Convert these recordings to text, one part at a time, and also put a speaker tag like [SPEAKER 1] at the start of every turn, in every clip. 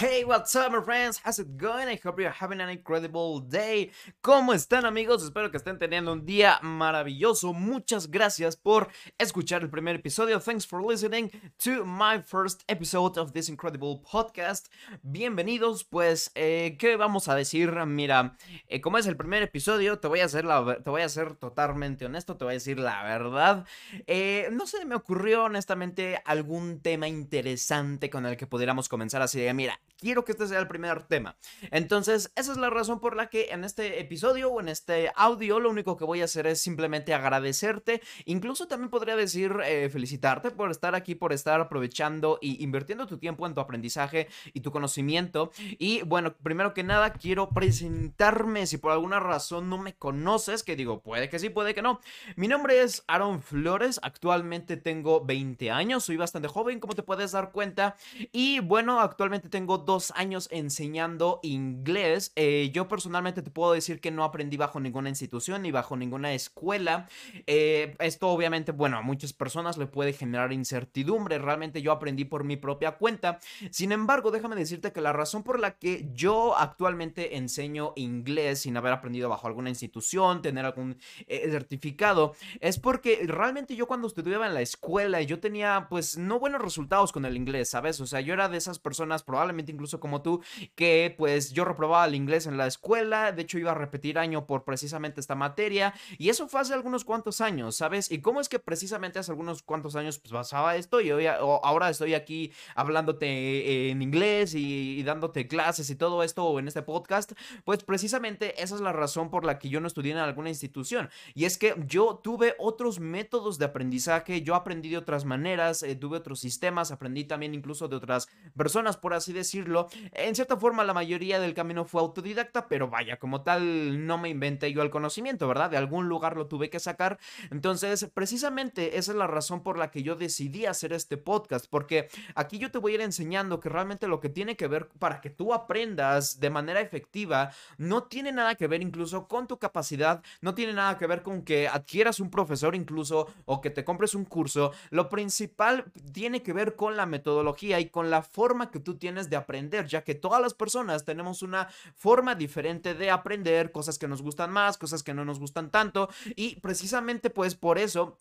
[SPEAKER 1] Hey, what's up, my friends? How's it going? I hope you're having an incredible day. ¿Cómo están, amigos? Espero que estén teniendo un día maravilloso. Muchas gracias por escuchar el primer episodio. Thanks for listening to my first episode of this incredible podcast. Bienvenidos, pues, eh, ¿qué vamos a decir? Mira, eh, como es el primer episodio, te voy a hacer te voy a ser totalmente honesto, te voy a decir la verdad. Eh, no se me ocurrió, honestamente, algún tema interesante con el que pudiéramos comenzar así de, mira, quiero que este sea el primer tema. Entonces, esa es la razón por la que en este episodio o en este audio lo único que voy a hacer es simplemente agradecerte. Incluso también podría decir eh, felicitarte por estar aquí, por estar aprovechando y invirtiendo tu tiempo en tu aprendizaje y tu conocimiento. Y bueno, primero que nada, quiero presentarme. Si por alguna razón no me conoces, que digo, puede que sí, puede que no. Mi nombre es Aaron Flores. Actualmente tengo 20 años. Soy bastante joven, como te puedes dar cuenta. Y bueno, actualmente tengo dos años enseñando inglés. Eh, yo personalmente te puedo decir que no aprendí bajo ninguna institución ni bajo ninguna escuela. Eh, esto obviamente, bueno, a muchas personas le puede generar incertidumbre. Realmente yo aprendí por mi propia cuenta. Sin embargo, déjame decirte que la razón por la que yo actualmente enseño inglés sin haber aprendido bajo alguna institución, tener algún eh, certificado, es porque realmente yo cuando estudiaba en la escuela yo tenía pues no buenos resultados con el inglés, ¿sabes? O sea, yo era de esas personas probablemente incluso como tú, que pues yo reprobaba el inglés en la escuela, de hecho iba a repetir año por precisamente esta materia, y eso fue hace algunos cuantos años, ¿sabes? Y cómo es que precisamente hace algunos cuantos años pues pasaba esto y hoy, ahora estoy aquí hablándote en inglés y, dándote clases y todo esto en este podcast, pues precisamente esa es la razón por la que yo no estudié en alguna institución, y es que yo tuve otros métodos de aprendizaje, yo aprendí de otras maneras, eh, tuve otros sistemas, aprendí también incluso de otras personas, por así decirlo, en cierta forma, la mayoría del camino fue autodidacta, pero vaya, como tal, no me inventé yo el conocimiento, ¿verdad? De algún lugar lo tuve que sacar. Entonces, precisamente esa es la razón por la que yo decidí hacer este podcast, porque aquí yo te voy a ir enseñando que realmente lo que tiene que ver para que tú aprendas de manera efectiva no tiene nada que ver incluso con tu capacidad, no tiene nada que ver con que adquieras un profesor incluso o que te compres un curso. Lo principal tiene que ver con la metodología y con la forma que tú tienes de aprender, ya que todas las personas tenemos una forma diferente de aprender, cosas que nos gustan más, cosas que no nos gustan tanto, y precisamente pues por eso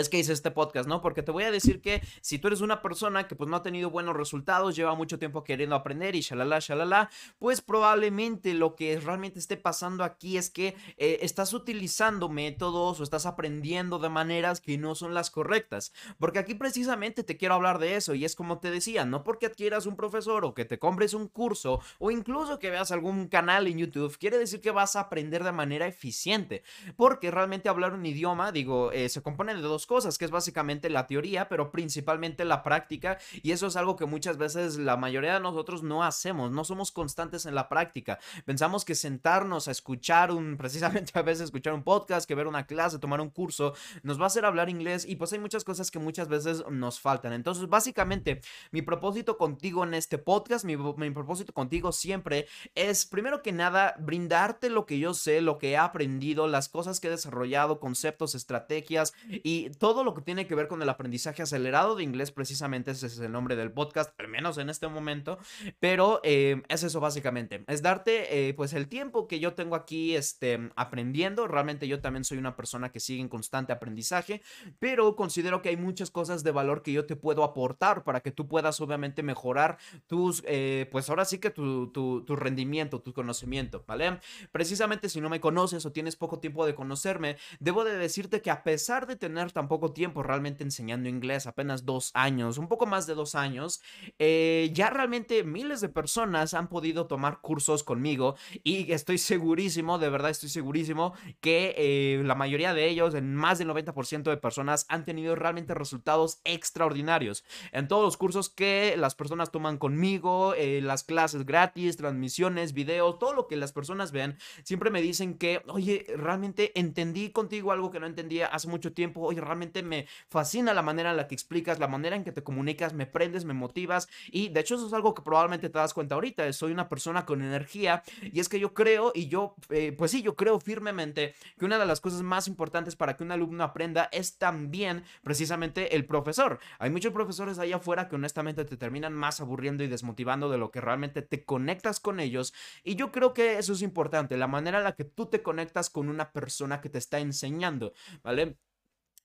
[SPEAKER 1] es que hice este podcast, ¿no? Porque te voy a decir que si tú eres una persona que pues no ha tenido buenos resultados, lleva mucho tiempo queriendo aprender y shalala, shalala, pues probablemente lo que realmente esté pasando aquí es que eh, estás utilizando métodos o estás aprendiendo de maneras que no son las correctas. Porque aquí precisamente te quiero hablar de eso y es como te decía, no porque adquieras un profesor o que te compres un curso o incluso que veas algún canal en YouTube, quiere decir que vas a aprender de manera eficiente. Porque realmente hablar un idioma, digo, eh, se compone de dos cosas, que es básicamente la teoría, pero principalmente la práctica, y eso es algo que muchas veces la mayoría de nosotros no hacemos, no somos constantes en la práctica. Pensamos que sentarnos a escuchar un, precisamente a veces escuchar un podcast, que ver una clase, tomar un curso, nos va a hacer hablar inglés, y pues hay muchas cosas que muchas veces nos faltan. Entonces, básicamente, mi propósito contigo en este podcast, mi, mi propósito contigo siempre es, primero que nada, brindarte lo que yo sé, lo que he aprendido, las cosas que he desarrollado, conceptos, estrategias y todo lo que tiene que ver con el aprendizaje acelerado de inglés, precisamente ese es el nombre del podcast, al menos en este momento, pero eh, es eso básicamente, es darte eh, pues el tiempo que yo tengo aquí este, aprendiendo, realmente yo también soy una persona que sigue en constante aprendizaje, pero considero que hay muchas cosas de valor que yo te puedo aportar para que tú puedas obviamente mejorar tus, eh, pues ahora sí que tu, tu, tu rendimiento, tu conocimiento, ¿vale? Precisamente si no me conoces o tienes poco tiempo de conocerme, debo de decirte que a pesar de tener tan poco tiempo realmente enseñando inglés, apenas dos años, un poco más de dos años, eh, ya realmente miles de personas han podido tomar cursos conmigo y estoy segurísimo, de verdad estoy segurísimo que eh, la mayoría de ellos, en más del 90% de personas, han tenido realmente resultados extraordinarios en todos los cursos que las personas toman conmigo, eh, las clases gratis, transmisiones, videos, todo lo que las personas vean, siempre me dicen que, oye, realmente entendí contigo algo que no entendía hace mucho tiempo, oye, realmente me fascina la manera en la que explicas, la manera en que te comunicas, me prendes, me motivas y de hecho eso es algo que probablemente te das cuenta ahorita, soy una persona con energía y es que yo creo y yo, eh, pues sí, yo creo firmemente que una de las cosas más importantes para que un alumno aprenda es también precisamente el profesor. Hay muchos profesores allá afuera que honestamente te terminan más aburriendo y desmotivando de lo que realmente te conectas con ellos y yo creo que eso es importante, la manera en la que tú te conectas con una persona que te está enseñando, ¿vale?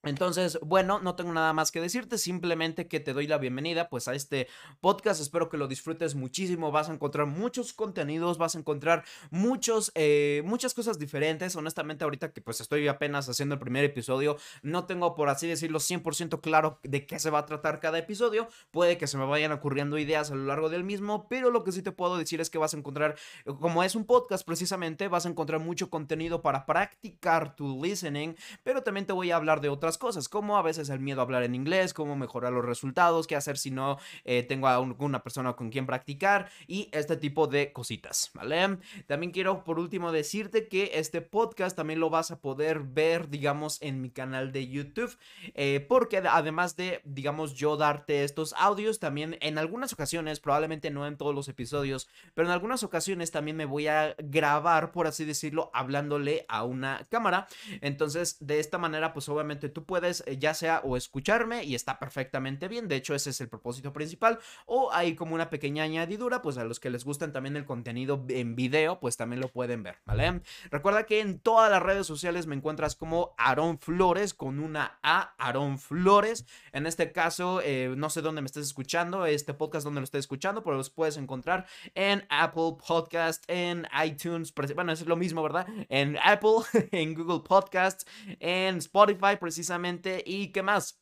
[SPEAKER 1] Entonces, bueno, no tengo nada más que decirte, simplemente que te doy la bienvenida pues a este podcast, espero que lo disfrutes muchísimo, vas a encontrar muchos contenidos, vas a encontrar muchos, eh, muchas cosas diferentes, honestamente ahorita que pues estoy apenas haciendo el primer episodio, no tengo por así decirlo 100% claro de qué se va a tratar cada episodio, puede que se me vayan ocurriendo ideas a lo largo del mismo, pero lo que sí te puedo decir es que vas a encontrar, como es un podcast precisamente, vas a encontrar mucho contenido para practicar tu listening, pero también te voy a hablar de otras cosas, como a veces el miedo a hablar en inglés, cómo mejorar los resultados, qué hacer si no eh, tengo a una persona con quien practicar y este tipo de cositas, ¿vale? También quiero por último decirte que este podcast también lo vas a poder ver, digamos, en mi canal de YouTube, eh, porque además de, digamos, yo darte estos audios, también en algunas ocasiones, probablemente no en todos los episodios, pero en algunas ocasiones también me voy a grabar, por así decirlo, hablándole a una cámara. Entonces, de esta manera, pues obviamente tú puedes eh, ya sea o escucharme y está perfectamente bien, de hecho ese es el propósito principal, o hay como una pequeña añadidura, pues a los que les gustan también el contenido en video, pues también lo pueden ver, ¿vale? Recuerda que en todas las redes sociales me encuentras como Aaron Flores con una A, Aaron Flores, en este caso eh, no sé dónde me estés escuchando, este podcast donde lo estés escuchando, pero los puedes encontrar en Apple Podcast, en iTunes, bueno, es lo mismo, ¿verdad? En Apple, en Google Podcasts, en Spotify precisamente ¿Y qué más?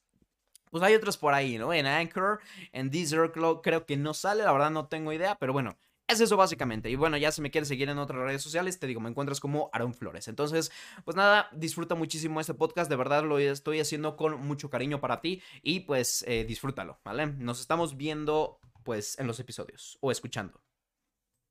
[SPEAKER 1] Pues hay otros por ahí, ¿no? En Anchor, en Deezer, creo que no sale, la verdad no tengo idea, pero bueno, es eso básicamente. Y bueno, ya si me quieres seguir en otras redes sociales, te digo, me encuentras como Aaron Flores. Entonces, pues nada, disfruta muchísimo este podcast. De verdad lo estoy haciendo con mucho cariño para ti. Y pues eh, disfrútalo, ¿vale? Nos estamos viendo pues en los episodios o escuchando.